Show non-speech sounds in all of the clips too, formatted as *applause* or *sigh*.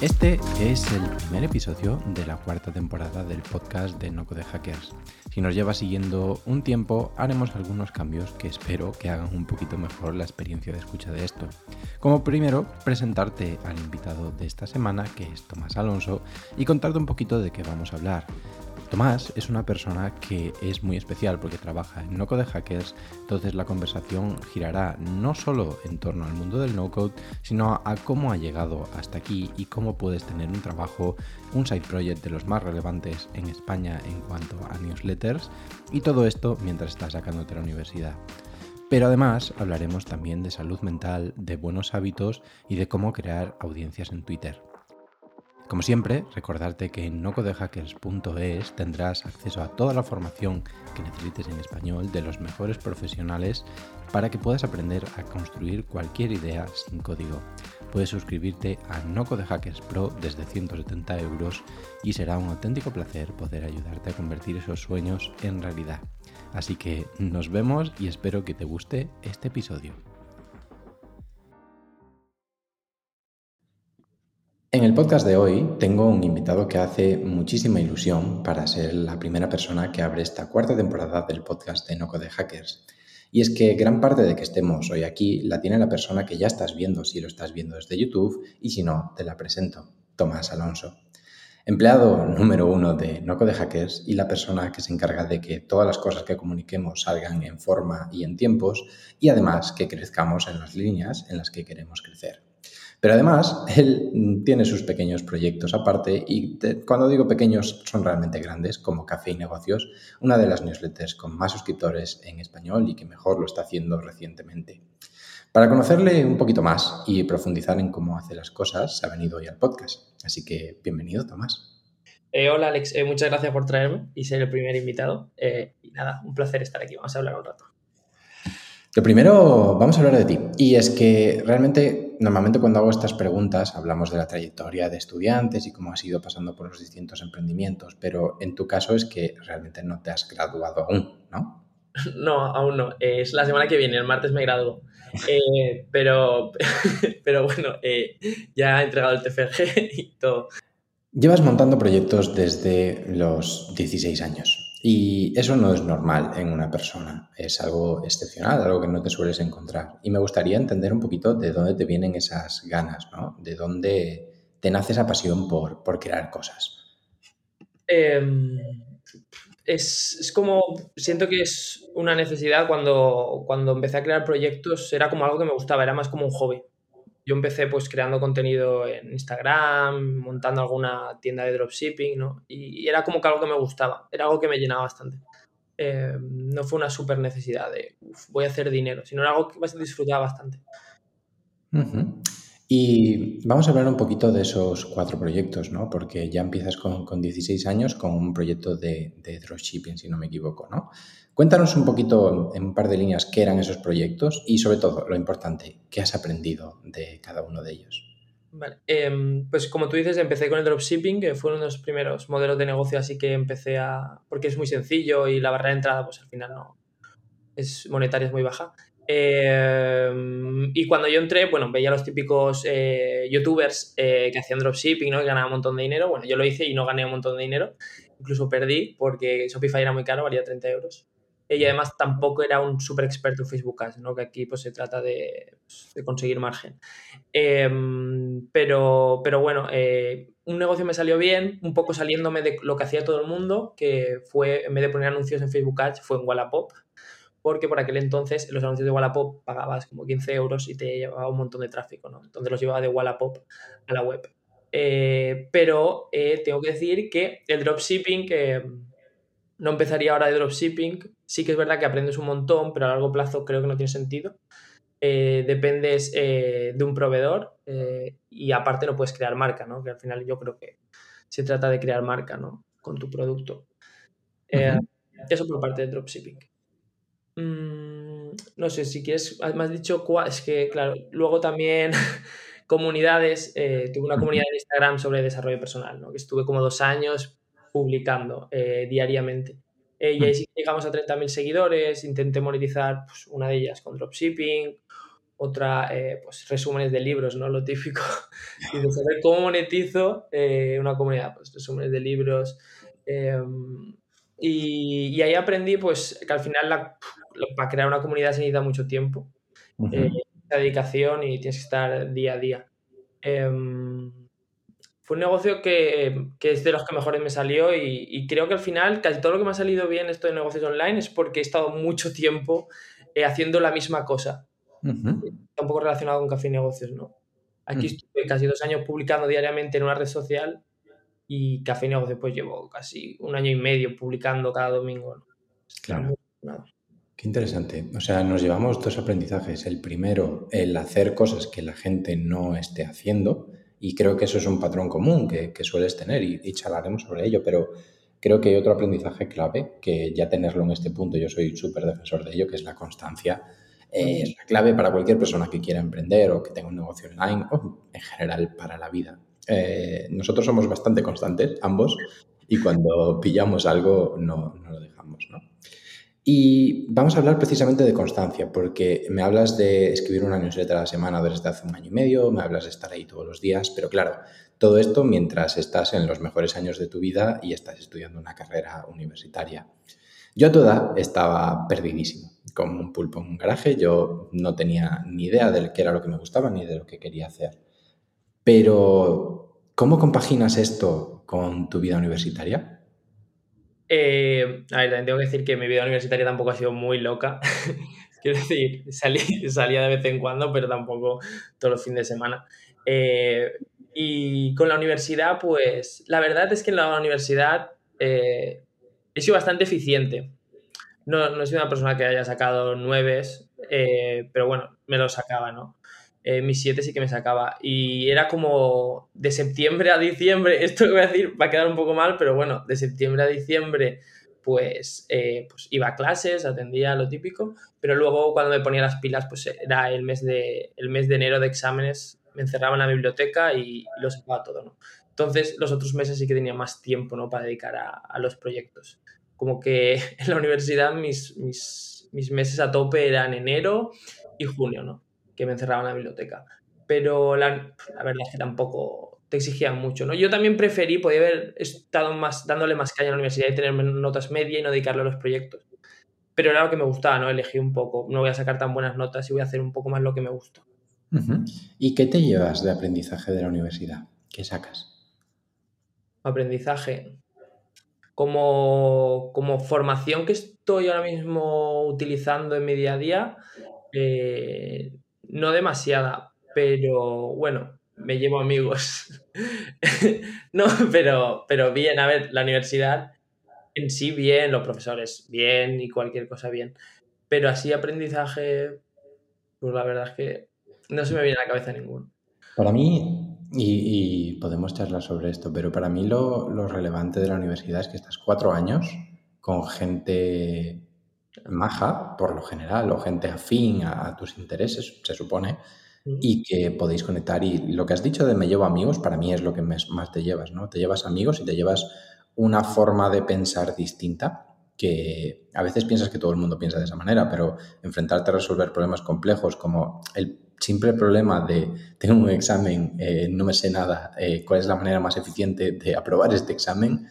Este es el primer episodio de la cuarta temporada del podcast de Noco de Hackers. Si nos lleva siguiendo un tiempo, haremos algunos cambios que espero que hagan un poquito mejor la experiencia de escucha de esto. Como primero, presentarte al invitado de esta semana, que es Tomás Alonso, y contarte un poquito de qué vamos a hablar. Tomás es una persona que es muy especial porque trabaja en no-code hackers, entonces la conversación girará no solo en torno al mundo del no-code, sino a cómo ha llegado hasta aquí y cómo puedes tener un trabajo, un side project de los más relevantes en España en cuanto a newsletters y todo esto mientras estás sacándote la universidad. Pero además hablaremos también de salud mental, de buenos hábitos y de cómo crear audiencias en Twitter. Como siempre, recordarte que en nocodehackers.es tendrás acceso a toda la formación que necesites en español de los mejores profesionales para que puedas aprender a construir cualquier idea sin código. Puedes suscribirte a NoCodeHackers Pro desde 170 euros y será un auténtico placer poder ayudarte a convertir esos sueños en realidad. Así que nos vemos y espero que te guste este episodio. En el podcast de hoy tengo un invitado que hace muchísima ilusión para ser la primera persona que abre esta cuarta temporada del podcast de Noco de Hackers. Y es que gran parte de que estemos hoy aquí la tiene la persona que ya estás viendo si lo estás viendo desde YouTube y si no, te la presento, Tomás Alonso. Empleado número uno de Noco de Hackers y la persona que se encarga de que todas las cosas que comuniquemos salgan en forma y en tiempos y además que crezcamos en las líneas en las que queremos crecer. Pero además, él tiene sus pequeños proyectos aparte y cuando digo pequeños son realmente grandes, como Café y Negocios, una de las newsletters con más suscriptores en español y que mejor lo está haciendo recientemente. Para conocerle un poquito más y profundizar en cómo hace las cosas, se ha venido hoy al podcast. Así que bienvenido, Tomás. Eh, hola, Alex. Eh, muchas gracias por traerme y ser el primer invitado. Eh, y nada, un placer estar aquí. Vamos a hablar un rato. Lo primero, vamos a hablar de ti. Y es que realmente, normalmente cuando hago estas preguntas, hablamos de la trayectoria de estudiantes y cómo has ido pasando por los distintos emprendimientos, pero en tu caso es que realmente no te has graduado aún, ¿no? *laughs* No, aún no. Es la semana que viene, el martes me gradúo. Eh, *laughs* pero, *laughs* pero bueno, eh, ya he entregado el TFG y todo. Llevas montando proyectos desde los 16 años. Y eso no es normal en una persona, es algo excepcional, algo que no te sueles encontrar. Y me gustaría entender un poquito de dónde te vienen esas ganas, ¿no? De dónde te nace esa pasión por, crear cosas. Em, es, como, siento que es una necesidad cuando, cuando empecé a crear proyectos, era como algo que me gustaba, era más como un hobby yo empecé pues creando contenido en Instagram, montando alguna tienda de dropshipping, ¿no? Y, era como que algo que me gustaba, era algo que me llenaba bastante. Eh, no fue una super necesidad de voy a hacer dinero, sino era algo que disfrutaba bastante. Y vamos a hablar un poquito de esos cuatro proyectos, ¿no? Porque ya empiezas con, 16 años con un proyecto de, de, dropshipping, si no me equivoco, ¿no? Cuéntanos un poquito en un par de líneas qué eran esos proyectos y sobre todo, lo importante, qué has aprendido de cada uno de ellos. Vale, em, pues como tú dices, empecé con el dropshipping, que fue uno de los primeros modelos de negocio, así que empecé a... porque es muy sencillo y la barrera de entrada, pues al final no... es monetaria, es muy baja. Em, y cuando yo entré, bueno, veía los típicos eh, youtubers eh, que hacían dropshipping, ¿no? Que ganaban un montón de dinero. Bueno, yo lo hice y no gané un montón de dinero. Incluso perdí porque Shopify era muy caro, valía 30 euros. Y además tampoco era un súper experto en Facebook Ads, ¿no? Que aquí pues se trata de, pues, de conseguir margen. Em, pero, pero bueno, eh, un negocio me salió bien, un poco saliéndome de lo que hacía todo el mundo, que fue, en vez de poner anuncios en Facebook Ads, fue en Wallapop porque por aquel entonces los anuncios de Wallapop pagabas como 15 euros y te llevaba un montón de tráfico, ¿no? Entonces los llevaba de Wallapop a la web. Eh, pero eh, tengo que decir que el dropshipping, que no empezaría ahora de dropshipping, sí que es verdad que aprendes un montón, pero a largo plazo creo que no tiene sentido. Eh, dependes de un proveedor y aparte no puedes crear marca, ¿no? Que al final yo creo que se trata de crear marca, ¿no? Con tu producto. Eso por parte de dropshipping. Mm, no sé, si quieres, me has dicho, es que, claro, luego también *laughs* comunidades, eh, tuve una comunidad en Instagram sobre desarrollo personal, ¿no? que estuve como dos años publicando eh, diariamente. Eh, y ahí mm. sí llegamos a 30.000 seguidores, intenté monetizar pues, una de ellas con dropshipping, otra, eh, pues resúmenes de libros, ¿no? Lo típico. *laughs* y de saber cómo monetizo eh, una comunidad, pues resúmenes de libros. Em, y, ahí aprendí, pues, que al final la, para crear una comunidad se necesita mucho tiempo, uh dedicación y tienes que estar día a día. Fue un negocio que, que, es de los que mejores me salió y, creo que al final casi todo lo que me ha salido bien esto de negocios online es porque he estado mucho tiempo haciendo la misma cosa. Está un poco relacionado con café y negocios, ¿no? Aquí mm. estuve casi dos años publicando diariamente en una red social y café y negocios pues llevo casi un año y medio publicando cada domingo. Claro. Qué interesante. O sea, nos llevamos dos aprendizajes. El primero, el hacer cosas que la gente no esté haciendo. Y creo que eso es un patrón común que, sueles tener y, y charlaremos sobre ello. Pero creo que hay otro aprendizaje clave que ya tenerlo en este punto, yo soy súper defensor de ello, que es la constancia eh, es la clave para cualquier persona que quiera emprender o que tenga un negocio online o en general para la vida. Eh, nosotros somos bastante constantes, ambos, y cuando pillamos algo no, no lo dejamos, ¿no? Y vamos a hablar precisamente de constancia, porque me hablas de escribir una newsletter a la semana desde hace un año y medio, me hablas de estar ahí todos los días, pero claro, todo esto mientras estás en los mejores años de tu vida y estás estudiando una carrera universitaria. Yo a toda estaba perdidísimo como un pulpo en un garaje. Yo no tenía ni idea de qué era lo que me gustaba ni de lo que quería hacer. Pero, ¿cómo compaginas esto con tu vida universitaria? Eh, a ver, tengo que decir que mi vida universitaria tampoco ha sido muy loca. *laughs* Quiero decir, salí, salía de vez en cuando, pero tampoco todos los fines de semana. Eh, y con la universidad, pues la verdad es que en la universidad eh, he sido bastante eficiente no, no he sido una persona que haya sacado nueves, eh, pero bueno, me lo sacaba, ¿no? Eh, mis siete sí que me sacaba. Y era como de septiembre a diciembre, *laughs* esto que voy a decir va a quedar un poco mal, pero bueno, de septiembre a diciembre pues, eh, pues iba a clases, atendía lo típico, pero luego cuando me ponía las pilas pues era el mes de, el mes de enero de exámenes, me encerraba en la biblioteca y, lo sacaba todo, ¿no? Entonces los otros meses sí que tenía más tiempo, ¿no? Para dedicar a, a los proyectos como que *laughs* en la universidad mis, mis, mis, meses a tope eran enero y junio, ¿no? Que me encerraba en la biblioteca. Pero la, la, verdad es que tampoco te exigían mucho, ¿no? Yo también preferí, podía haber estado más, dándole más caña a la universidad y tener notas medias y no dedicarle a los proyectos. Pero era lo que me gustaba, ¿no? Elegí un poco. No voy a sacar tan buenas notas y voy a hacer un poco más lo que me gusta. ¿Y qué te llevas de aprendizaje de la universidad? ¿Qué sacas? Aprendizaje como, formación que estoy ahora mismo utilizando en mi día a día, eh, no demasiada, pero bueno, me llevo amigos. *laughs* no, pero, pero bien, a ver, la universidad en sí bien, los profesores bien y cualquier cosa bien, pero así aprendizaje, pues la verdad es que no se me viene a la cabeza ninguno. Para mí, y, podemos charlar sobre esto, pero para mí lo, relevante de la universidad es que estás cuatro años con gente maja, por lo general, o gente afín a, tus intereses, se supone, y que podéis conectar. Y lo que has dicho de me llevo amigos, para mí es lo que más te llevas, ¿no? Te llevas amigos y te llevas una forma de pensar distinta que a veces piensas que todo el mundo piensa de esa manera, pero enfrentarte a resolver problemas complejos como el simple problema de tengo un examen, eh, no me sé nada, eh, cuál es la manera más eficiente de aprobar este examen,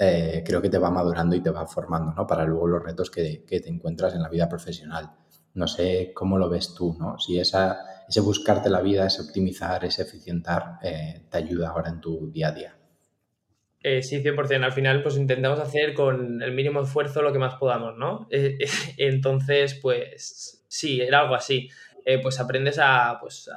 eh, creo que te va madurando y te va formando, ¿no? Para luego los retos que, te encuentras en la vida profesional. No sé cómo lo ves tú, ¿no? Si esa, ese buscarte la vida, ese optimizar, ese eficientar, te ayuda ahora en tu día a día. sí, 100%. Al final, pues intentamos hacer con el mínimo esfuerzo lo que más podamos, ¿no? *laughs* entonces, pues sí, era algo así. Eh, pues aprendes a, pues,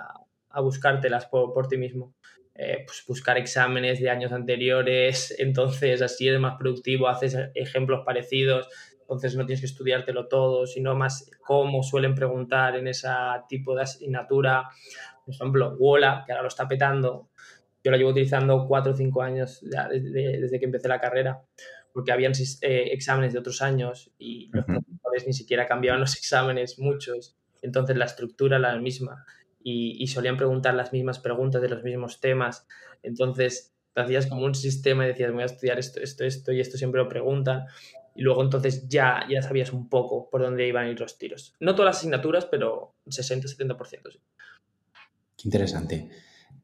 a, buscártelas por, ti mismo. Eh, pues buscar exámenes de años anteriores, *laughs* entonces así eres más productivo, haces ejemplos parecidos, entonces no tienes que estudiártelo todo, sino más cómo suelen preguntar en ese tipo de asignatura. Por ejemplo, Wola, que ahora lo está petando, yo lo llevo utilizando cuatro o cinco años desde, que empecé la carrera, porque habían eh, exámenes de otros años y los profesores ni siquiera cambiaban los *laughs* exámenes, muchos. Entonces la estructura era la misma y, solían preguntar las mismas preguntas de los mismos temas, entonces hacías como un sistema y decías voy a estudiar esto, esto, esto y esto siempre lo preguntan y luego entonces ya, ya sabías un poco por dónde iban a ir los tiros. No todas las asignaturas, pero 60-70%. Sí. Qué interesante.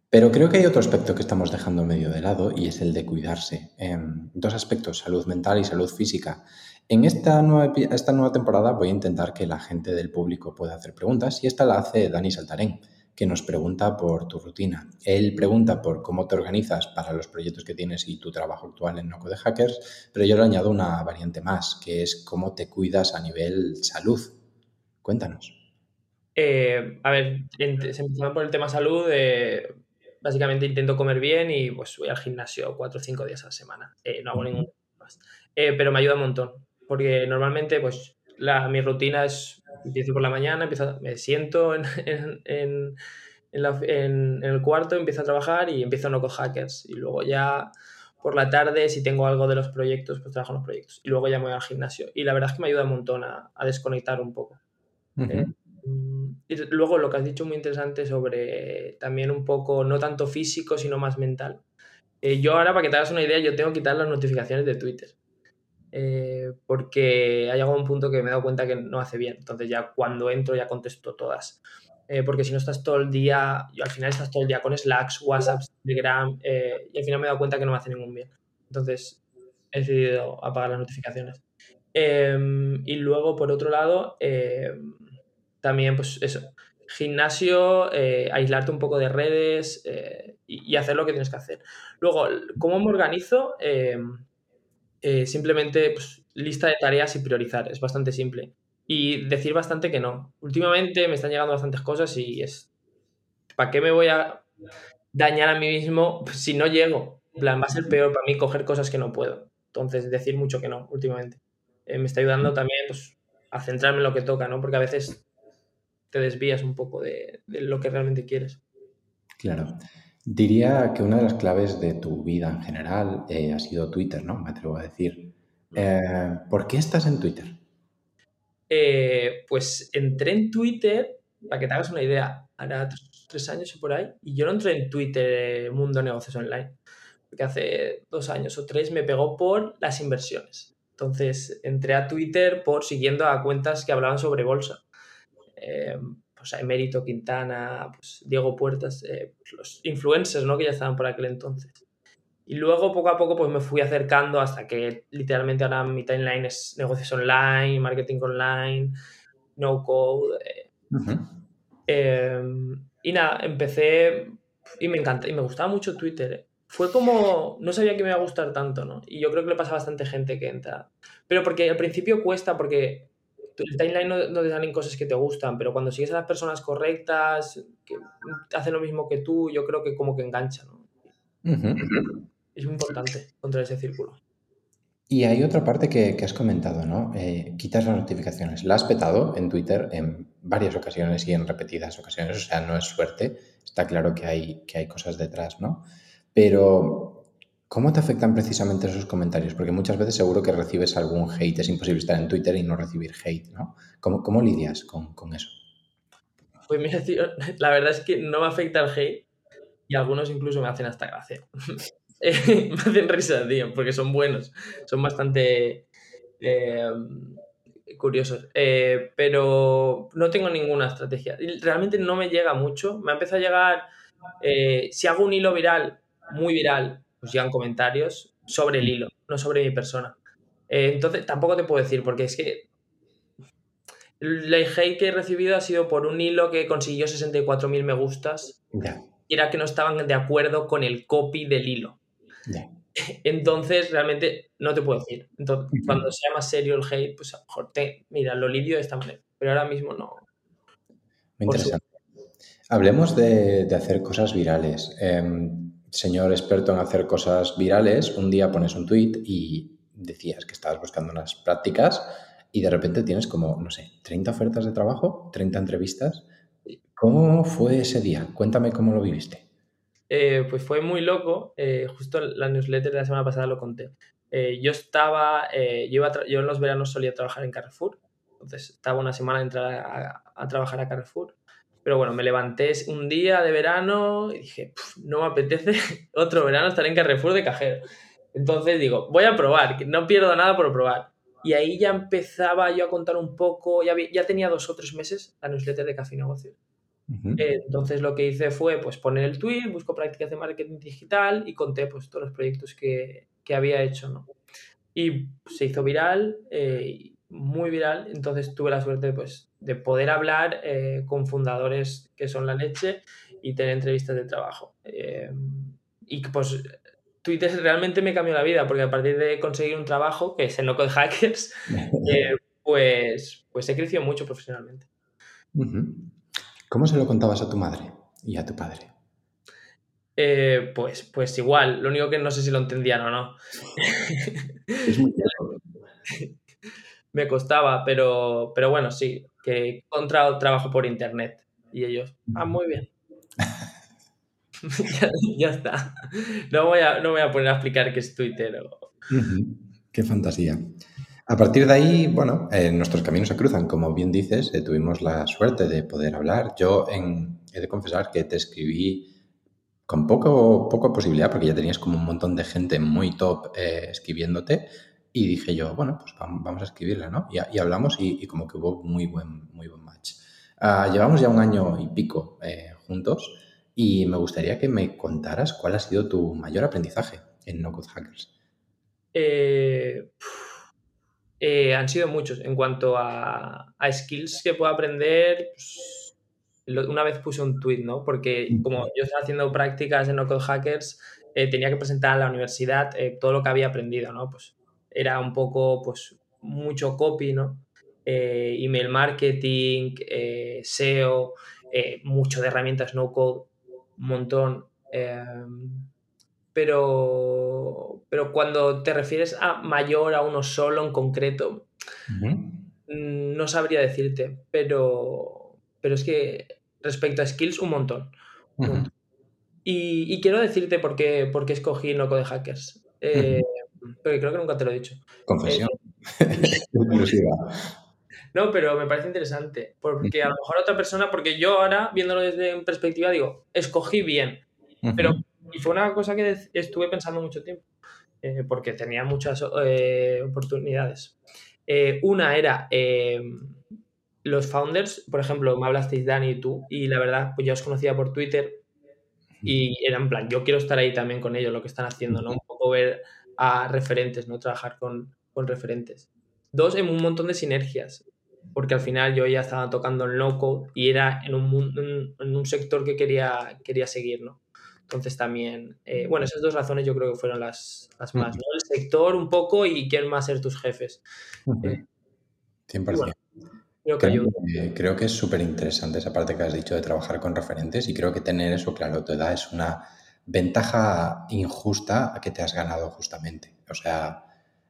Pero creo que hay otro aspecto que estamos dejando medio de lado y es el de cuidarse. Em, dos aspectos, salud mental y salud física. En esta nueva, esta nueva temporada voy a intentar que la gente del público pueda hacer preguntas y esta la hace Dani Saltarén, que nos pregunta por tu rutina. Él pregunta por cómo te organizas para los proyectos que tienes y tu trabajo actual en Noco de Hackers, pero yo le añado una variante más, que es cómo te cuidas a nivel salud. Cuéntanos. Eh, a ver, empezando por el tema salud, eh, básicamente intento comer bien y pues voy al gimnasio cuatro o cinco días a la semana. Eh, no hago ningún más. Pero me ayuda un montón, porque normalmente pues la, mi rutina es, empiezo por la mañana, empiezo, me siento en, *laughs* en, en, el cuarto, empiezo a trabajar y empiezo no con hackers. Y luego ya por la tarde, si tengo algo de los proyectos, pues trabajo en los proyectos. Y luego ya me voy al gimnasio. Y la verdad es que me ayuda un montón a, a desconectar un poco. Y luego lo que has dicho muy interesante sobre también un poco, no tanto físico, sino más mental. Eh, yo ahora, para que te hagas una idea, yo tengo que quitar las notificaciones de Twitter. Eh, porque ha llegado un punto que me he dado cuenta que no hace bien. Entonces ya cuando entro ya contesto todas. Eh, porque si no estás todo el día, yo al final estás todo el día con Slacks, WhatsApp, Telegram, y al final me he dado cuenta que no me hace ningún bien. Entonces he decidido apagar las notificaciones. Em, y luego, por otro lado, em, también, pues eso, gimnasio, eh, aislarte un poco de redes eh, y, hacer lo que tienes que hacer. Luego, ¿cómo me organizo? Em, eh, simplemente pues, lista de tareas y priorizar, es bastante simple. Y decir bastante que no. Últimamente me están llegando bastantes cosas y es, ¿para qué me voy a dañar a mí mismo *laughs* si no llego? Plan, va a ser peor para mí coger cosas que no puedo. Entonces, decir mucho que no, últimamente. me está ayudando también pues, a centrarme en lo que toca, ¿no? Porque a veces te desvías un poco de, lo que realmente quieres. Claro. Diría que una de las claves de tu vida en general eh, ha sido Twitter, ¿no? Me atrevo a decir. Eh, ¿Por qué estás en Twitter? Eh, pues entré en Twitter, para que te hagas una idea, hará tres, años y por ahí, y yo no entré en Twitter Mundo Negocios Online, porque hace dos años o tres me pegó por las inversiones. Entonces entré a Twitter por siguiendo a cuentas que hablaban sobre bolsa. Eh, pues Emérito Quintana, pues Diego Puertas, eh, pues los influencers, ¿no? Que ya estaban por aquel entonces. Y luego poco a poco pues me fui acercando hasta que literalmente ahora mi timeline es negocios online, marketing online, no code. Eh. y nada, empecé y me encanta y me gustaba mucho Twitter. Fue como, no sabía que me iba a gustar tanto, ¿no? Y yo creo que le pasa a bastante gente que entra. Pero porque al principio cuesta, porque el timeline no, te salen cosas que te gustan, pero cuando sigues a las personas correctas, que hacen lo mismo que tú, yo creo que como que engancha, ¿no? Es muy importante contra ese círculo. Y hay otra parte que, has comentado, ¿no? Eh, quitas las notificaciones. La has petado en Twitter en varias ocasiones y en repetidas ocasiones, o sea, no es suerte. Está claro que hay, que hay cosas detrás, ¿no? Pero ¿Cómo te afectan precisamente esos comentarios? Porque muchas veces seguro que recibes algún hate. Es imposible estar en Twitter y no recibir hate, ¿no? ¿Cómo, cómo lidias con, eso? Pues mira, *laughs* la verdad es que no me afecta el hate y algunos incluso me hacen hasta gracia. *laughs* *laughs* me hacen risa, tío, porque son buenos. Son bastante eh, curiosos. Eh, pero no tengo ninguna estrategia. Realmente no me llega mucho. Me ha empezado a llegar... Eh, si hago un hilo viral, muy viral, pues llegan comentarios sobre el hilo, no sobre mi persona. Eh, entonces, tampoco te puedo decir, porque es que el hate que he recibido ha sido por un hilo que consiguió 64.000 me gustas. Y era que no estaban de acuerdo con el copy del hilo. *laughs* Entonces, realmente no te puedo decir. Entonces, cuando sea más serio el hate, pues a lo mejor te, mira, lo lidio de esta manera. Pero ahora mismo no. Muy interesante. Hablemos de, de, hacer cosas virales. Eh, señor experto en hacer cosas virales, un día pones un tweet y decías que estabas buscando unas prácticas y de repente tienes como, no sé, 30 ofertas de trabajo, 30 entrevistas. ¿Cómo fue ese día? Cuéntame cómo lo viviste. Eh, pues fue muy loco. Eh, justo la newsletter de la semana pasada lo conté. Eh, yo estaba, yo, yo, en los veranos solía trabajar en Carrefour. Entonces estaba una semana de entrar a trabajar a Carrefour pero bueno, me levanté un día de verano y dije, no me apetece *laughs* otro verano estar en Carrefour de cajero. Entonces digo, voy a probar, que no pierdo nada por probar. y ahí ya empezaba yo a contar un poco, ya, ya tenía dos o tres meses la newsletter de Café Negocios. Entonces lo que hice fue pues poner el tweet, busco prácticas de marketing digital y conté pues todos los proyectos que, que había hecho, ¿no? Y se hizo viral, eh, muy viral, entonces tuve la suerte pues, de poder hablar eh, con fundadores que son la leche y tener entrevistas de trabajo. Eh, y pues Twitter realmente me cambió la vida, porque a partir de conseguir un trabajo, que es en Loco de Hackers, *laughs* pues, pues he crecido mucho profesionalmente. ¿Cómo se lo contabas a tu madre y a tu padre? Eh, pues, pues igual, lo único que no sé si lo entendían o no. *laughs* Me costaba, pero, pero bueno, sí, que he encontrado trabajo por internet. Y ellos, ah, muy bien. *laughs* ya, está. No voy, a, no voy a poner a explicar qué es Twitter. Qué fantasía. A partir de ahí, bueno, eh, nuestros caminos se cruzan. Como bien dices, eh, tuvimos la suerte de poder hablar. Yo en, he de confesar que te escribí con poco, poco posibilidad, porque ya tenías como un montón de gente muy top eh, escribiéndote, y dije yo, bueno, pues vamos a escribirla, ¿no? Y, hablamos y, como que hubo muy buen, muy buen match. Ah, llevamos ya un año y pico eh, juntos y me gustaría que me contaras cuál ha sido tu mayor aprendizaje en No Code Hackers. Eh, han sido muchos. En cuanto a, skills que puedo aprender, pues, una vez puse un tweet, ¿no? Porque como yo estaba haciendo prácticas en No Code Hackers, eh, tenía que presentar a la universidad eh, todo lo que había aprendido, ¿no? Pues era un poco, pues, mucho copy, ¿no? Eh, email marketing, SEO, mucho de herramientas no code, un montón. pero, pero cuando te refieres a mayor, a uno solo en concreto, mm, no sabría decirte, pero, pero es que respecto a skills un montón. y, quiero decirte por qué, por qué escogí Loco de Hackers. Eh, porque creo que nunca te lo he dicho. Confesión. Eh, *laughs* no, pero me parece interesante. Porque a lo mejor otra persona, porque yo ahora, viéndolo desde perspectiva, digo, escogí bien. Pero, y fue una cosa que estuve pensando mucho tiempo. Eh, porque tenía muchas oportunidades. una era los founders, por ejemplo, me hablasteis Dani y tú, y la verdad, pues ya os conocía por Twitter y era en plan, yo quiero estar ahí también con ellos, lo que están haciendo, ¿no? Un poco ver a referentes, ¿no? Trabajar con, referentes. Dos, en un montón de sinergias, porque al final yo ya estaba tocando en loco y era en un, en un sector que quería, quería seguir, ¿no? Entonces también, eh, bueno, esas dos razones yo creo que fueron las, las más, ¿no? El sector un poco y quién más ser tus jefes. 100%. Creo que, es súper interesante esa parte que has dicho de trabajar con referentes y creo que tener eso claro te da es una ventaja injusta a que te has ganado justamente. O sea,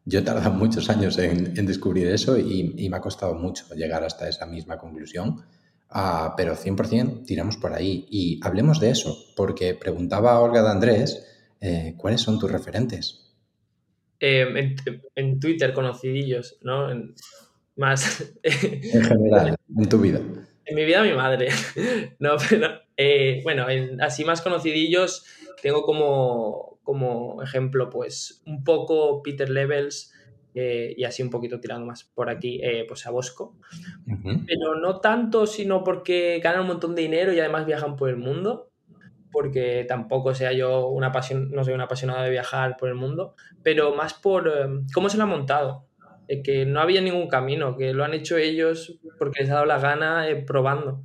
yo he tardado *laughs* muchos años en, descubrir eso y, me ha costado mucho llegar hasta esa misma conclusión, ah, pero 100% tiramos por ahí. Y hablemos de eso, porque preguntaba Olga de Andrés, eh, ¿cuáles son tus referentes? Eh, en, Twitter, conocidillos, ¿no? más... *laughs* en general, en tu vida. En mi vida mi madre. *laughs* no, pero eh, bueno, así más conocidillos tengo como, como ejemplo pues un poco Peter Levels eh, y así un poquito tirando más por aquí eh, pues a Bosco. Pero no tanto sino porque ganan un montón de dinero y además viajan por el mundo porque tampoco sea yo una pasión, no soy un apasionado de viajar por el mundo, pero más por cómo se lo ha montado que no había ningún camino, que lo han hecho ellos porque les ha dado la gana eh, probando.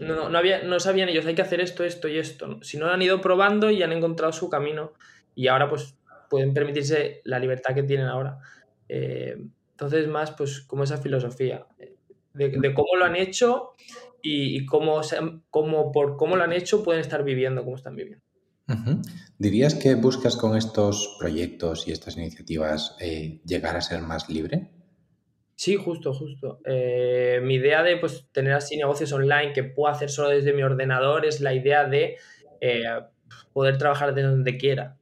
Eh, no, no, había, no sabían ellos, hay que hacer esto, esto y esto. Si no, han ido probando y han encontrado su camino y ahora pues pueden permitirse la libertad que tienen ahora. Eh, entonces, más pues como esa filosofía de, cómo lo han hecho y, cómo, cómo, por cómo lo han hecho pueden estar viviendo como están viviendo. ¿Dirías que buscas con estos proyectos y estas iniciativas eh, llegar a ser más libre? Sí, justo, justo. Eh, mi idea de pues, tener así negocios online que puedo hacer solo desde mi ordenador es la idea de eh, poder trabajar desde donde quiera.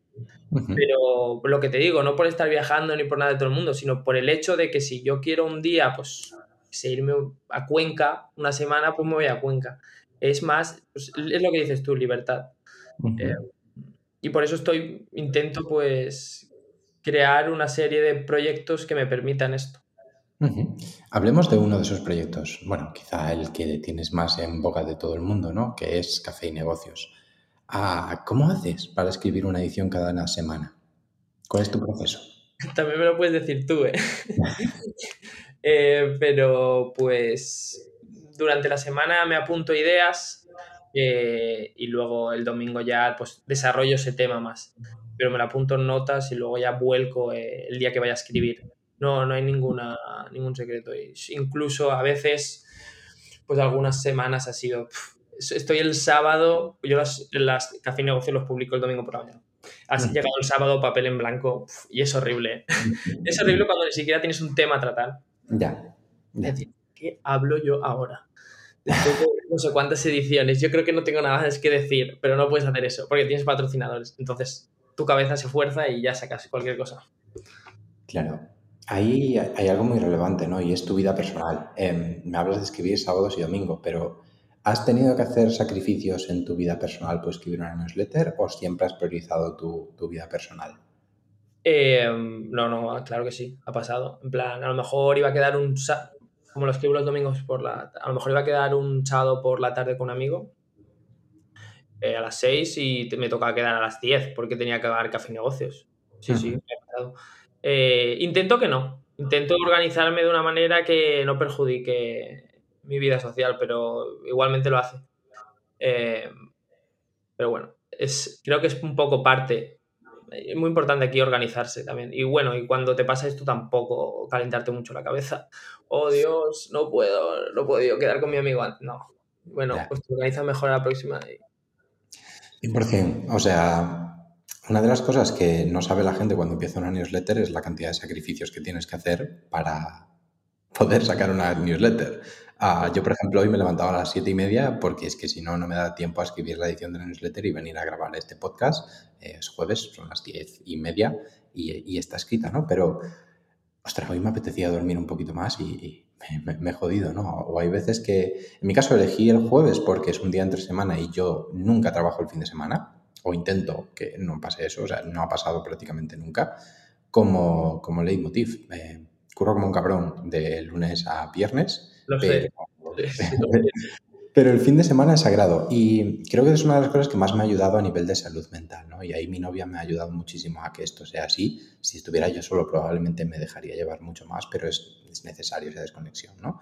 Pero lo que te digo, no por estar viajando ni por nada de todo el mundo, sino por el hecho de que si yo quiero un día, pues, irme a Cuenca una semana, pues me voy a Cuenca. Es más, pues, es lo que dices tú, libertad. Y por eso estoy, intento pues crear una serie de proyectos que me permitan esto. Hablemos de uno de esos proyectos, bueno, quizá el que tienes más en boca de todo el mundo, ¿no? Que es Café y Negocios. Ah, ¿Cómo haces para escribir una edición cada semana? ¿Cuál es tu proceso? *laughs* También me lo puedes decir tú, ¿eh? *laughs* ¿eh? pero pues durante la semana me apunto ideas eh, y luego el domingo ya pues desarrollo ese tema más. Pero me lo apunto en notas y luego ya vuelco eh, el día que vaya a escribir. No, no hay ninguna, ningún secreto. Incluso a veces, pues algunas semanas ha sido... estoy el sábado, yo las, las café y negocio los publico el domingo por la mañana. Así llegado el sábado, papel en blanco, y es horrible. es horrible cuando ni siquiera tienes un tema a tratar. Ya. decir, ¿qué hablo yo ahora? Después de no sé cuántas ediciones, yo creo que no tengo nada más que decir, pero no puedes hacer eso, porque tienes patrocinadores. Entonces, tu cabeza se fuerza y ya sacas cualquier cosa. Claro. Ahí hay algo muy relevante, ¿no? Y es tu vida personal. Em, me hablas de escribir sábados y domingos, pero ¿has tenido que hacer sacrificios en tu vida personal por escribir una newsletter o siempre has priorizado tu, vida personal? Em, no, no, claro que sí, ha pasado. En plan, a lo mejor iba a quedar un... Como lo escribo los domingos por la... A lo mejor iba a quedar un sábado por la tarde con un amigo eh, a las 6 y me tocaba quedar a las 10 porque tenía que dar café y negocios. Sí, sí, me ha pasado. Eh, intento que no. Intento organizarme de una manera que no perjudique mi vida social, pero igualmente lo hace. Eh, pero bueno, es, creo que es un poco parte. Es muy importante aquí organizarse también. Y bueno, y cuando te pasa esto tampoco calentarte mucho la cabeza. Oh Dios, no puedo, no puedo quedar con mi amigo antes. No. Bueno, pues te organizas mejor a la próxima. 100%. O sea, una de las cosas que no sabe la gente cuando empieza una newsletter es la cantidad de sacrificios que tienes que hacer para poder sacar una newsletter. Ah, yo, por ejemplo, hoy me levantaba a las siete y media porque es que si no, no me da tiempo a escribir la edición de la newsletter y venir a grabar este podcast. es jueves, son las diez y media y, está escrita, ¿no? Pero, ostras, hoy me apetecía dormir un poquito más y, me, he jodido, ¿no? O hay veces que, en mi caso, elegí el jueves porque es un día entre semana y yo nunca trabajo el fin de semana o intento que no pase eso, o sea, no ha pasado prácticamente nunca, como, como leitmotiv. Eh, curro como un cabrón de lunes a viernes, *laughs* pero, el fin de semana es sagrado y creo que es una de las cosas que más me ha ayudado a nivel de salud mental, ¿no? Y ahí mi novia me ha ayudado muchísimo a que esto sea así. Si estuviera yo solo probablemente me dejaría llevar mucho más, pero es, es necesario esa desconexión, ¿no?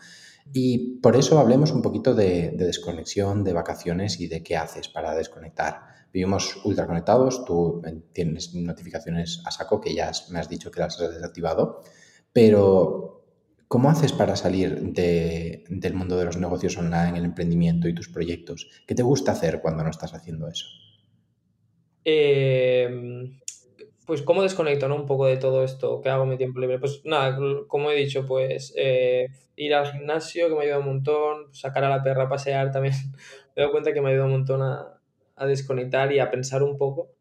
Y por eso hablemos un poquito de, de desconexión, de vacaciones y de qué haces para desconectar vivimos ultra conectados, tú tienes notificaciones a saco que ya me has dicho que las has desactivado, pero ¿cómo haces para salir del mundo de los negocios online, el emprendimiento y tus proyectos? ¿Qué te gusta hacer cuando no estás haciendo eso? Em, pues cómo desconecto un poco de todo esto que hago en mi tiempo libre. Pues nada, como he dicho, pues eh, ir al gimnasio que me ayuda un montón, sacar a la perra pasear también. *laughs* me doy cuenta que me ayuda un montón a, a desconectar y a pensar un poco.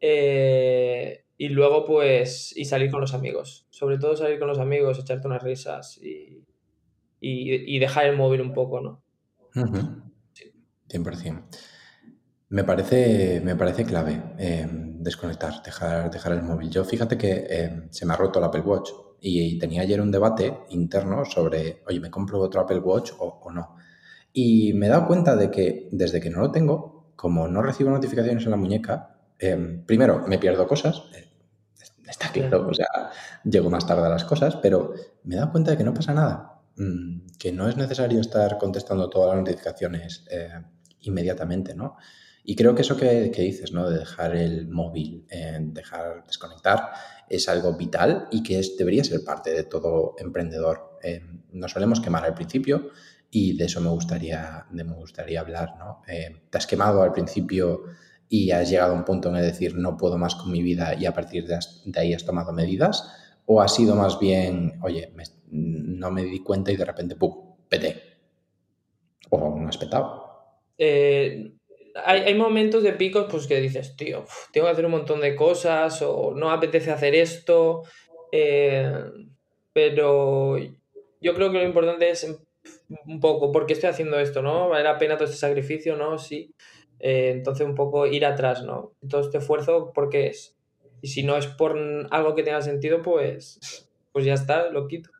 Eh, y luego, pues, y salir con los amigos. Sobre todo salir con los amigos, echarte unas risas y, y, dejar el móvil un poco, ¿no? 100%. Me parece, me parece clave em, desconectar, dejar, dejar el móvil. Yo fíjate que em, se me ha roto el Apple Watch y, tenía ayer un debate interno sobre, oye, ¿me compro otro Apple Watch o, o no? Y me he dado cuenta de que desde que no lo tengo, como no recibo notificaciones en la muñeca, em, primero me pierdo cosas, eh, está claro, o sea, llego más tarde a las cosas, pero me he dado cuenta de que no pasa nada, mm, que no es necesario estar contestando todas las notificaciones eh, inmediatamente, ¿no? Y creo que eso que, dices, ¿no? De dejar el móvil, eh, dejar desconectar, es algo vital y que debería ser parte de todo emprendedor. nos solemos quemar al principio, y de eso me gustaría, me gustaría hablar, ¿no? Eh, te has quemado al principio y has llegado a un punto en el decir no puedo más con mi vida y a partir de, ahí has tomado medidas o ha sido más bien, oye, no me di cuenta y de repente, ¡pum!, peté. O no has petado. Eh, hay, momentos de picos pues que dices, tío, tengo que hacer un montón de cosas o no apetece hacer esto, eh, pero yo creo que lo importante es un poco, ¿por qué estoy haciendo esto? ¿No? ¿Vale la pena todo este sacrificio? ¿No? Sí. Eh, entonces un poco ir atrás, ¿no? Todo este esfuerzo, ¿por qué es? Y si no es por algo que tenga sentido, pues, pues ya está, lo quito.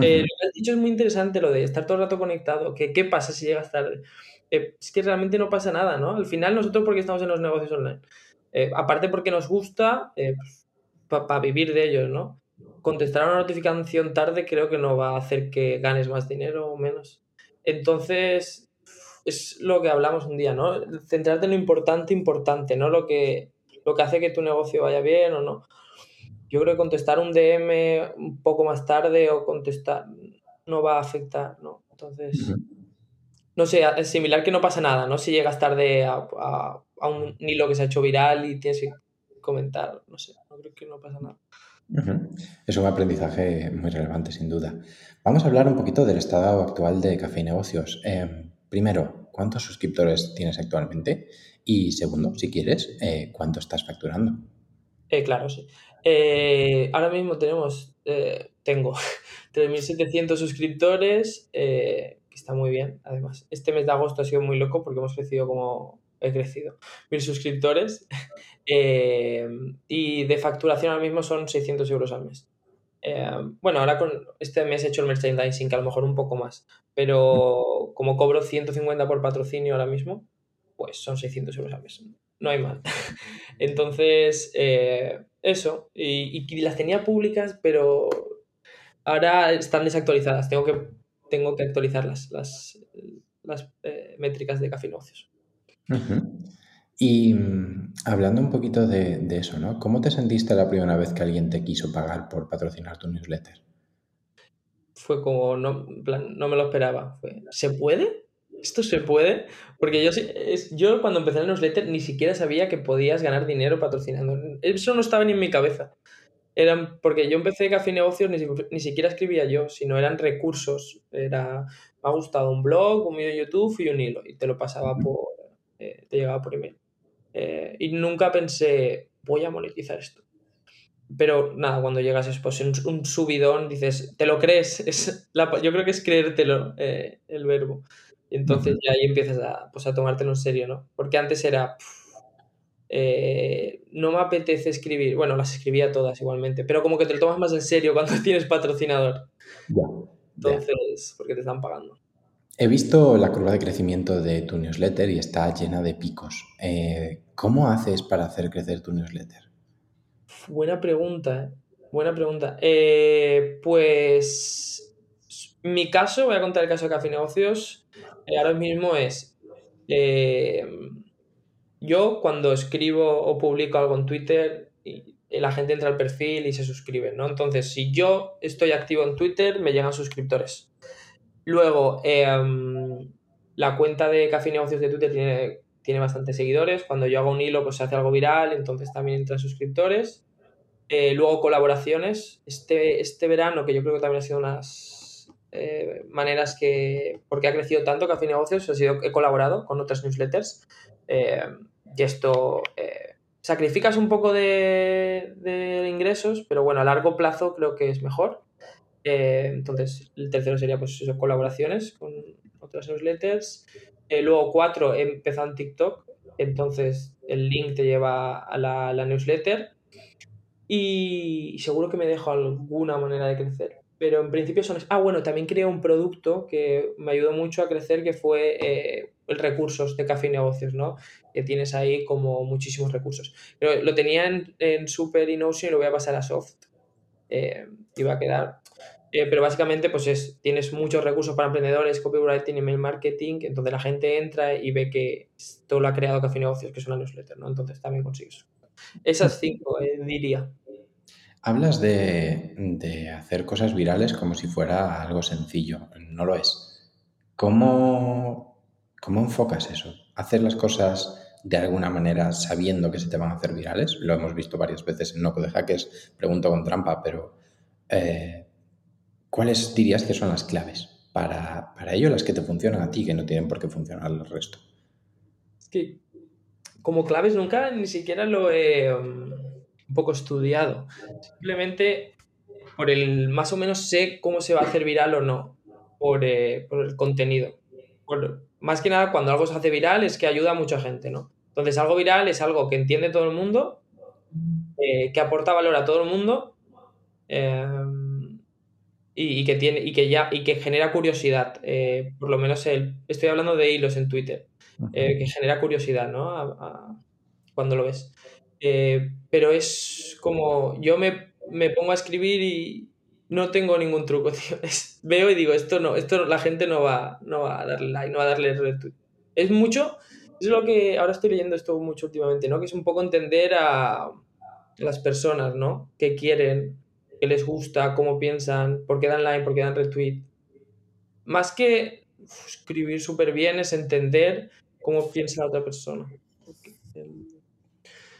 Eh, lo que has dicho es muy interesante, lo de estar todo el rato conectado. Que, ¿Qué pasa si llegas tarde? Eh, es que realmente no pasa nada, ¿no? Al final nosotros porque estamos en los negocios online. Eh, aparte porque nos gusta, pues, para vivir de ellos, ¿no? Contestar a una notificación tarde creo que no va a hacer que ganes más dinero o menos. Entonces, es lo que hablamos un día, ¿no? Centrarte en lo importante, importante, no lo que, lo que hace que tu negocio vaya bien o no. Yo creo que contestar un DM un poco más tarde o contestar no va a afectar, ¿no? Entonces, no sé, es similar que no pasa nada, ¿no? Si llegas tarde a, a, un hilo que se ha hecho viral y tienes que comentar, no sé, no creo que no pasa nada. Es un aprendizaje muy relevante, sin duda. Vamos a hablar un poquito del estado actual de Café y Negocios. Em, primero, ¿cuántos suscriptores tienes actualmente? Y segundo, si quieres, eh, ¿cuánto estás facturando? Eh, claro, sí. Eh, ahora mismo tenemos, tengo *laughs* 3.700 suscriptores, que está muy bien, además. Este mes de agosto ha sido muy loco porque hemos crecido como he crecido, mil suscriptores. *laughs* Eh, y de facturación ahora mismo son 600 euros al mes. Eh, bueno, ahora con este mes he hecho el merchandising, que a lo mejor un poco más, pero como cobro 150 por patrocinio ahora mismo, pues son 600 euros al mes. No hay mal. *laughs* Entonces, eh, eso. Y, las tenía públicas, pero ahora están desactualizadas. Tengo que, tengo que actualizar las, las, las métricas de Café Negocios. Y mm, hablando un poquito de, eso, ¿no? ¿Cómo te sentiste la primera vez que alguien te quiso pagar por patrocinar tu newsletter? Fue como, no, no me lo esperaba. ¿Se puede? ¿Esto se puede? Porque yo, yo cuando empecé el newsletter ni siquiera sabía que podías ganar dinero patrocinando. Eso no estaba ni en mi cabeza. Eran, porque yo empecé Café Negocios, ni, ni siquiera escribía yo, sino eran recursos. Era, me ha gustado un blog, un video de YouTube y un hilo. Y te lo pasaba por, eh, te llegaba por email. Eh, y nunca pensé, voy a monetizar esto. Pero nada, cuando llegas es pues, un, subidón, dices, ¿te lo crees? *laughs* Es yo creo que es creértelo eh, el verbo. Y entonces ya ahí empiezas a, pues, a tomártelo en serio, ¿no? Porque antes era, no me apetece escribir. Bueno, las escribía todas igualmente, pero como que te lo tomas más en serio cuando *laughs* tienes patrocinador. Entonces, porque te están pagando. He visto la curva de crecimiento de tu newsletter y está llena de picos. Eh, ¿Cómo haces para hacer crecer tu newsletter? Buena pregunta, ¿eh? buena pregunta. Eh, pues mi caso, voy a contar el caso de Café Negocios. ahora mismo es, yo cuando escribo o publico algo en Twitter, la gente entra al perfil y se suscribe, ¿no? Entonces, si yo estoy activo en Twitter, me llegan suscriptores. Luego, em, la cuenta de Café Negocios de Twitter tiene, tiene bastantes seguidores. Cuando yo hago un hilo, pues se hace algo viral, entonces también entran suscriptores. Eh, luego, colaboraciones. Este, este verano, que yo creo que también ha sido unas eh, maneras que. Porque ha crecido tanto Café Negocios, ha sido, he colaborado con otras newsletters. Eh, y esto. sacrificas un poco de, de ingresos, pero bueno, a largo plazo creo que es mejor. Eh, entonces, el tercero sería pues eso, colaboraciones con otras newsletters. Eh, luego, cuatro, he en TikTok. Entonces, el link te lleva a la, newsletter. Y, seguro que me dejo alguna manera de crecer. Pero en principio son... Ah, bueno, también creé un producto que me ayudó mucho a crecer, que fue eh, el recursos de Café y Negocios, ¿no? Que tienes ahí como muchísimos recursos. Pero lo tenía en, en Super y y lo voy a pasar a Soft. Eh, va a quedar eh, pero básicamente, pues es, tienes muchos recursos para emprendedores, copywriting, email marketing, entonces la gente entra y ve que todo lo ha creado Café Negocios, que es una newsletter, ¿no? Entonces también consigues. Esas cinco, eh, diría. Hablas de, hacer cosas virales como si fuera algo sencillo. No lo es. ¿Cómo, ¿Cómo enfocas eso? ¿Hacer las cosas de alguna manera sabiendo que se te van a hacer virales? Lo hemos visto varias veces en Noco de Hackers, pregunto con trampa, pero eh, ¿cuáles dirías que son las claves para, para ello, las que te funcionan a ti, que no tienen por qué funcionar al resto? Es que como claves nunca ni siquiera lo he um, un poco estudiado. Simplemente por el más o menos sé cómo se va a hacer viral o no, por, eh, el contenido. más que nada, cuando algo se hace viral es que ayuda a mucha gente, ¿no? Entonces, algo viral es algo que entiende todo el mundo eh, que aporta valor a todo el mundo em, y, que tiene, y, que ya, y que genera curiosidad. Eh, por lo menos el, estoy hablando de hilos en Twitter, eh, que genera curiosidad ¿no? cuando lo ves. pero es como yo me, me pongo a escribir y, no tengo ningún truco, *laughs* tío. veo y digo, esto no, esto la gente no va, no va a darle like, no va a darle retweet. Es mucho, es lo que ahora estoy leyendo esto mucho últimamente, ¿no? Que es un poco entender a las personas, ¿no? ¿Qué quieren? ¿Qué les gusta? ¿Cómo piensan? ¿Por qué dan like? ¿Por qué dan retweet? Más que escribir súper bien es entender cómo piensa la otra persona.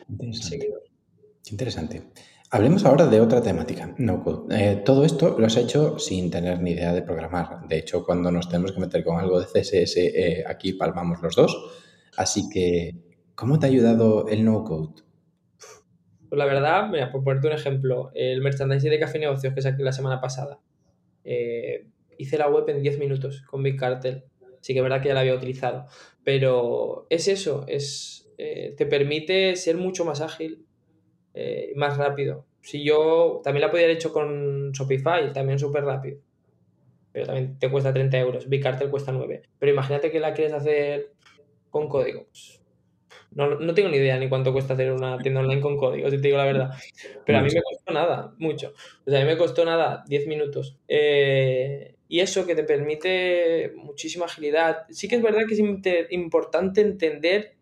Interesante. Interesante. Hablemos ahora de otra temática, no code. Eh, todo esto lo has hecho sin tener ni idea de programar. De hecho, cuando nos tenemos que meter con algo de CSS, eh, aquí palmamos los dos. Así que, ¿cómo te ha ayudado el no code? Pues la verdad, mira, por ponerte un ejemplo, el merchandising de Café Negocios que saqué la semana pasada, eh, hice la web en 10 minutos con Big Cartel. Sí que es verdad que ya la había utilizado. Pero es eso, es, te permite ser mucho más ágil, eh, más rápido. Si yo también la podría haber hecho con Shopify, también súper rápido. Pero también te cuesta 30 euros. Bicartel cuesta 9. Pero imagínate que la quieres hacer con código. No, no, tengo ni idea ni cuánto cuesta hacer una tienda online con código, si te digo la verdad. Pero a mí me costó nada, mucho. O sea, a mí me costó nada, 10 minutos. Eh, y eso que te permite muchísima agilidad. Sí que es verdad que es importante entender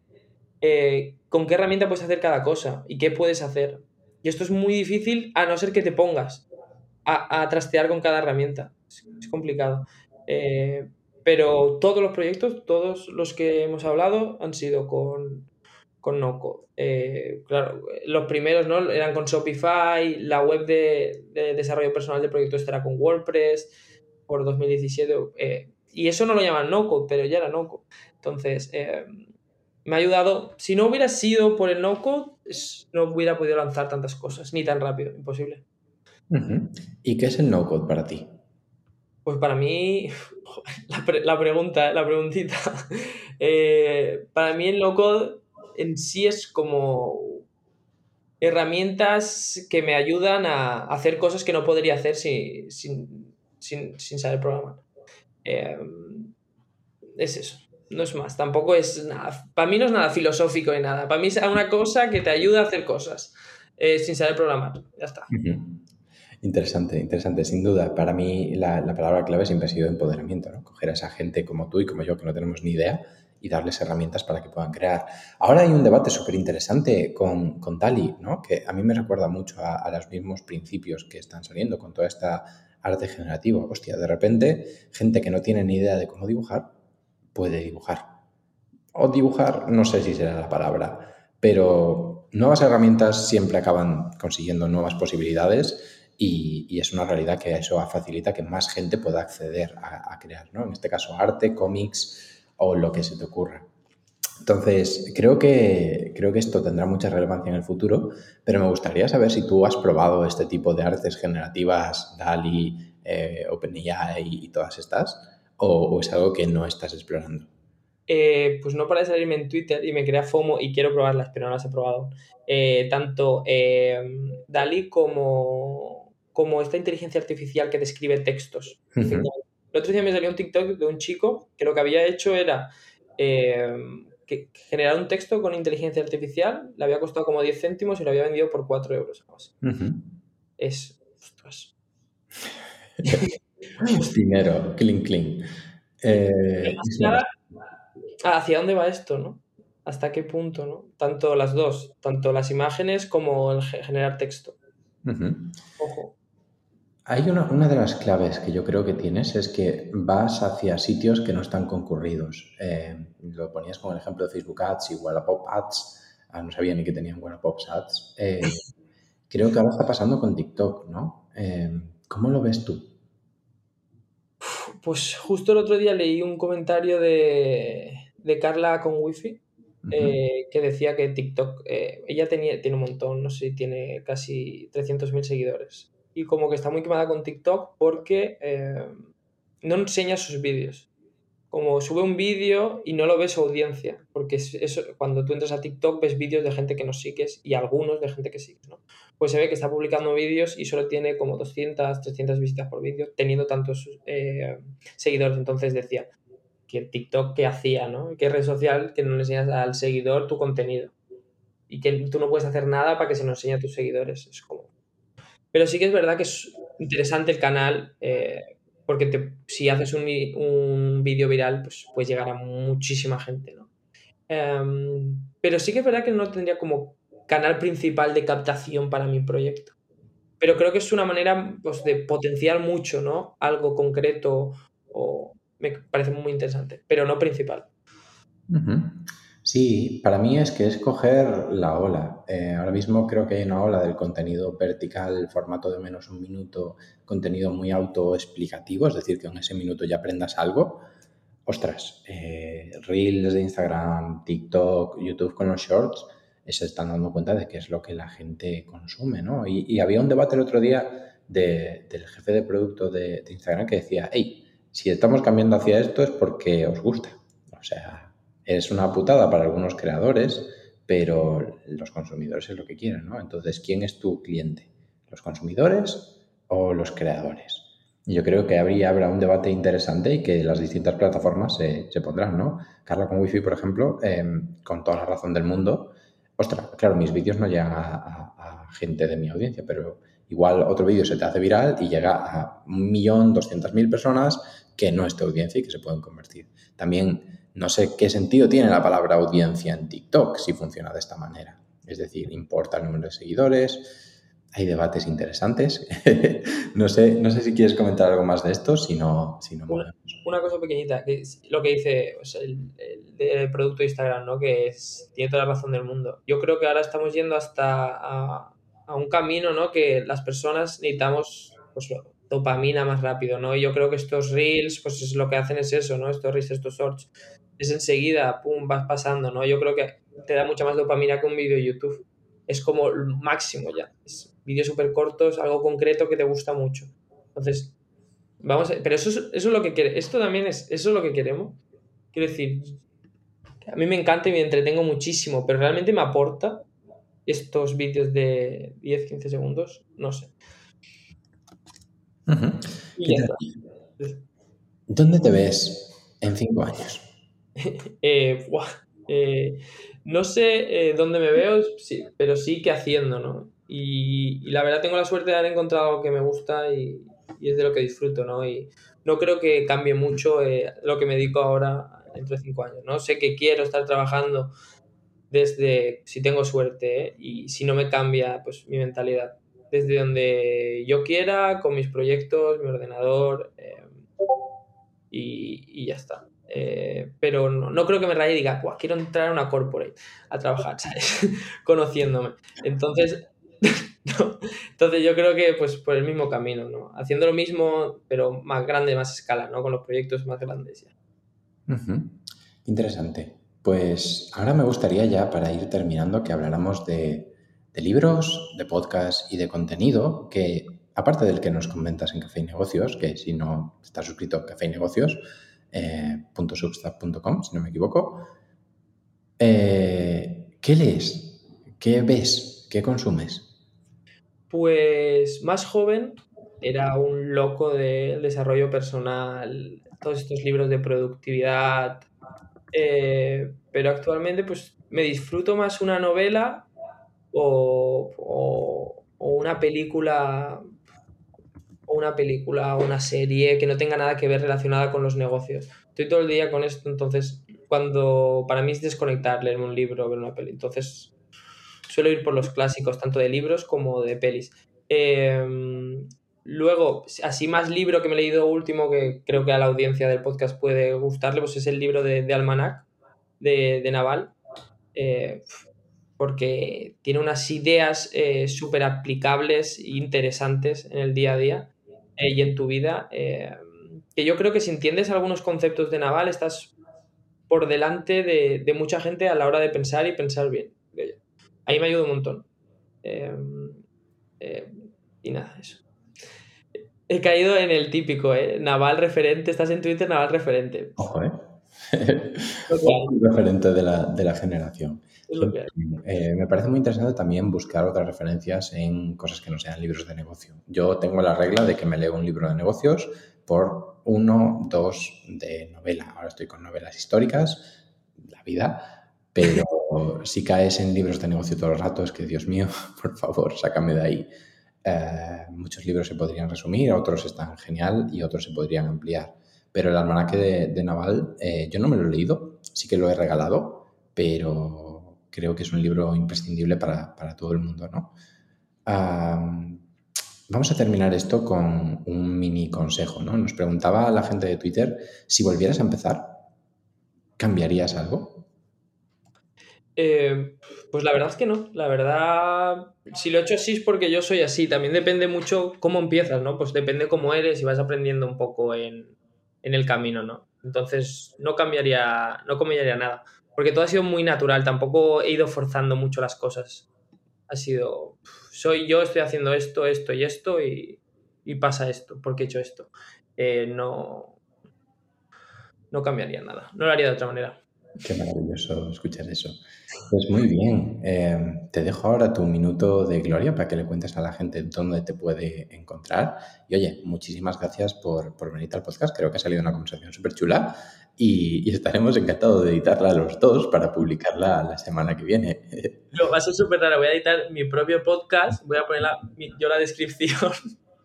eh, con qué herramienta puedes hacer cada cosa y qué puedes hacer. Y esto es muy difícil a no ser que te pongas a, trastear con cada herramienta. Es, complicado. Eh, pero todos los proyectos, todos los que hemos hablado, han sido con, con no eh, claro, los primeros ¿no? eran con Shopify, la web de, desarrollo personal de proyectos era con WordPress por 2017. y eso no lo llaman no pero ya era no Entonces, me ha ayudado. Si no hubiera sido por el no-code, no hubiera podido lanzar tantas cosas, ni tan rápido, imposible. ¿Y qué es el no-code para ti? Pues para mí, *laughs* la, pregunta, la preguntita. *laughs* Eh, para mí el no-code en sí es como herramientas que me ayudan a hacer cosas que no podría hacer sin, sin, saber programar. Eh, es eso no es más, tampoco es nada, para mí no es nada filosófico ni nada, para mí es una cosa que te ayuda a hacer cosas eh, sin saber programar, ya está. Interesante, interesante, sin duda. Para mí la, palabra clave siempre ha sido empoderamiento, ¿no? Coger a esa gente como tú y como yo que no tenemos ni idea y darles herramientas para que puedan crear. Ahora hay un debate súper interesante con, con Tali, ¿no? Que a mí me recuerda mucho a, los mismos principios que están saliendo con toda esta arte generativo. Hostia, de repente, gente que no tiene ni idea de cómo dibujar, puede dibujar. O dibujar, no sé si será la palabra, pero nuevas herramientas siempre acaban consiguiendo nuevas posibilidades y, es una realidad que eso facilita que más gente pueda acceder a, crear, ¿no? En este caso, arte, cómics o lo que se te ocurra. Entonces, creo que, creo que esto tendrá mucha relevancia en el futuro, pero me gustaría saber si tú has probado este tipo de artes generativas, DALI, eh, OpenAI y todas estas o, es algo que no estás explorando? Eh, pues no para de salirme en Twitter y me crea FOMO y quiero probarlas, pero no las he probado. Eh, tanto eh, DALI como, como esta inteligencia artificial que describe textos. El otro día me salió un TikTok de un chico que lo que había hecho era que generar un texto con inteligencia artificial, le había costado como 10 céntimos y lo había vendido por 4 euros. Es. Ostras. Dinero, clean, clean. Eh, ¿Hacia dónde va esto, no? ¿Hasta qué punto, no? Tanto las dos, tanto las imágenes como el generar texto. Ojo. Hay una, una, de las claves que yo creo que tienes es que vas hacia sitios que no están concurridos. Eh, lo ponías con el ejemplo de Facebook Ads y Wallapop Ads. Ah, no sabía ni que tenían Wallapop Ads. Eh, *laughs* creo que ahora está pasando con TikTok, ¿no? ¿Cómo lo ves tú? Pues justo el otro día leí un comentario de, Carla con Wifi eh, que decía que TikTok, eh, ella tenía, tiene un montón, no sé si tiene casi 300.000 seguidores. Y como que está muy quemada con TikTok porque eh, no enseña sus vídeos. como sube un vídeo y no lo ves su audiencia, porque eso, cuando tú entras a TikTok ves vídeos de gente que nos sigues y algunos de gente que sigues, ¿no? Pues se ve que está publicando vídeos y solo tiene como 200, 300 visitas por vídeo, teniendo tantos eh, seguidores. Entonces decía que TikTok, ¿qué hacía, no? ¿Qué red social que no le enseñas al seguidor tu contenido? Y que tú no puedes hacer nada para que se nos enseñe a tus seguidores. Es como... Pero sí que es verdad que es interesante el canal. Eh, porque si haces un, un vídeo viral, pues puedes llegar a muchísima gente, ¿no? Em, pero sí que es verdad que no tendría como canal principal de captación para mi proyecto. Pero creo que es una manera pues, de potenciar mucho, ¿no? Algo concreto o me parece muy interesante, pero no principal. Sí, para mí es que es coger la ola. Eh, ahora mismo creo que hay una ola del contenido vertical, formato de menos un minuto, contenido muy autoexplicativo, es decir, que en ese minuto ya aprendas algo. Ostras, eh, Reels de Instagram, TikTok, YouTube con los shorts, eh, se están dando cuenta de que es lo que la gente consume, ¿no? Y, había un debate el otro día del jefe de producto de, de Instagram que decía, hey, si estamos cambiando hacia esto es porque os gusta. O sea, es una putada para algunos creadores, pero los consumidores es lo que quieren, ¿no? Entonces, ¿quién es tu cliente? ¿Los consumidores o los creadores? Yo creo que habría, habrá un debate interesante y que las distintas plataformas se, pondrán, ¿no? Carla con Wi-Fi, por ejemplo, em, con toda la razón del mundo. Ostras, claro, mis vídeos no llegan a, gente de mi audiencia, pero igual otro vídeo se te hace viral y llega a un millón, doscientas mil personas que no es tu audiencia y que se pueden convertir. También no sé qué sentido tiene la palabra audiencia en TikTok si funciona de esta manera. Es decir, importa el número de seguidores, hay debates interesantes. *laughs* no, sé, no sé si quieres comentar algo más de esto, si no, si no una, cosa pequeñita, que es lo que dice el, producto de Instagram, ¿no? que es, tiene toda la razón del mundo. Yo creo que ahora estamos yendo hasta a, un camino ¿no? que las personas necesitamos pues, dopamina más rápido, ¿no? Y yo creo que estos reels, pues es lo que hacen es eso, ¿no? Estos reels, estos shorts, es enseguida, pum, vas pasando, ¿no? Yo creo que te da mucha más dopamina que un vídeo de YouTube. Es como el máximo ya. Es vídeos súper cortos, algo concreto que te gusta mucho. Entonces, vamos a, pero eso es, eso es lo que quiere, esto también es, eso es lo que queremos. Quiero decir, a mí me encanta y me entretengo muchísimo, pero realmente me aporta estos vídeos de 10, 15 segundos, no sé. ¿Dónde te ves en cinco años? *laughs* Eh, eh, no sé eh, dónde me veo, sí, pero sí que haciendo, ¿no? Y, la verdad tengo la suerte de haber encontrado algo que me gusta y, es de lo que disfruto, ¿no? Y no creo que cambie mucho lo que me dedico ahora entre cinco años, ¿no? Sé que quiero estar trabajando desde, si tengo suerte, y si no me cambia, pues mi mentalidad desde donde yo quiera, con mis proyectos, mi ordenador eh, y, ya está. Eh, pero no, creo que me raye y diga, quiero entrar a una corporate a trabajar, ¿sabes? *laughs* Conociéndome. Entonces, *laughs* entonces yo creo que pues por el mismo camino, ¿no? Haciendo lo mismo, pero más grande, más escala, ¿no? Con los proyectos más grandes ya. Interesante. Pues ahora me gustaría ya, para ir terminando, que habláramos de, de libros, de podcast y de contenido que, aparte del que nos comentas en Café y Negocios, que si no estás suscrito a Café y Negocios, eh, si no me equivoco, eh, ¿qué lees? ¿Qué ves? ¿Qué consumes? Pues más joven era un loco del desarrollo personal, todos estos libros de productividad, eh, pero actualmente pues me disfruto más una novela o, una película o una película o una serie que no tenga nada que ver relacionada con los negocios. Estoy todo el día con esto, entonces cuando para mí es desconectar, leer un libro, ver una peli. Entonces suelo ir por los clásicos, tanto de libros como de pelis. Em, luego, así más libro que me he leído último, que creo que a la audiencia del podcast puede gustarle, pues es el libro de, de Almanac, de, Naval. Eh, porque tiene unas ideas eh, súper aplicables e interesantes en el día a día eh, y en tu vida, eh, que yo creo que si entiendes algunos conceptos de Naval, estás por delante de, mucha gente a la hora de pensar y pensar bien. Ahí me ayuda un montón. y nada, eso. He caído en el típico, ¿eh? Naval referente, estás en Twitter, Naval referente. Ojo, ¿eh? *laughs* referente de la, de la generación. Eh, me parece muy interesante también buscar otras referencias en cosas que no sean libros de negocio. Yo tengo la regla de que me leo un libro de negocios por uno, dos de novela. Ahora estoy con novelas históricas, la vida, pero *laughs* si caes en libros de negocio todo el rato, es que Dios mío, *laughs* por favor, sácame de ahí. Eh, muchos libros se podrían resumir, otros están genial y otros se podrían ampliar. Pero el almanaque de, Naval, eh, yo no me lo he leído, sí que lo he regalado, pero creo que es un libro imprescindible para, todo el mundo, ¿no? vamos a terminar esto con un mini consejo, ¿no? Nos preguntaba la gente de Twitter, si volvieras a empezar, ¿cambiarías algo? Eh, pues la verdad es que no. La verdad, si lo he hecho así es porque yo soy así. También depende mucho cómo empiezas, ¿no? Pues depende cómo eres y vas aprendiendo un poco en, en el camino, ¿no? Entonces no cambiaría, no cambiaría nada. Porque todo ha sido muy natural, tampoco he ido forzando mucho las cosas. Ha sido, soy yo, estoy haciendo esto, esto y esto y, pasa esto, porque he hecho esto. Eh, no, no cambiaría nada, no lo haría de otra manera. Qué maravilloso escuchar eso. Pues muy bien, eh, te dejo ahora tu minuto de gloria para que le cuentes a la gente dónde te puede encontrar. Y oye, muchísimas gracias por, por venir al podcast, creo que ha salido una conversación súper chula y, estaremos encantados de editarla los dos para publicarla la semana que viene. *laughs* Lo va a ser súper raro, voy a editar mi propio podcast, voy a poner yo la descripción,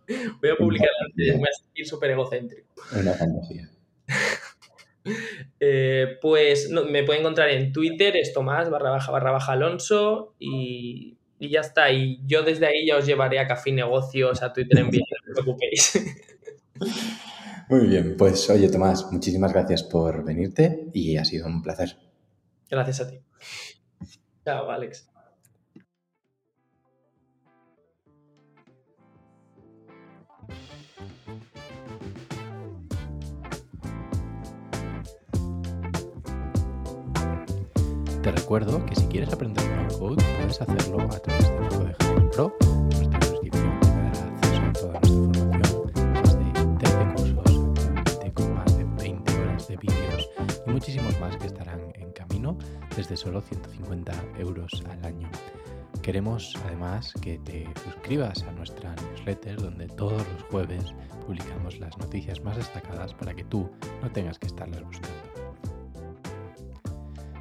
*laughs* voy a publicarla, voy a sentir súper egocéntrico. Una fantasía. *laughs* Eh, pues me pueden encontrar en Twitter, es Tomás barra baja barra baja Alonso y, ya está. Y yo desde ahí ya os llevaré a Café Negocios, a Twitter en vivo, no os preocupéis. *laughs* Muy bien, pues oye Tomás, muchísimas gracias por venirte y ha sido un placer. Gracias a ti. Chao, Alex. Te recuerdo que si quieres aprender no code puedes hacerlo a través de nuestro de Pro, nuestra suscripción te dará acceso a toda nuestra información, más de 13 cursos actualmente con más de 20 horas de vídeos y muchísimos más que estarán en camino desde solo 150 euros al año. Queremos además que te suscribas a nuestra newsletter donde todos los jueves publicamos las noticias más destacadas para que tú no tengas que estarlas buscando.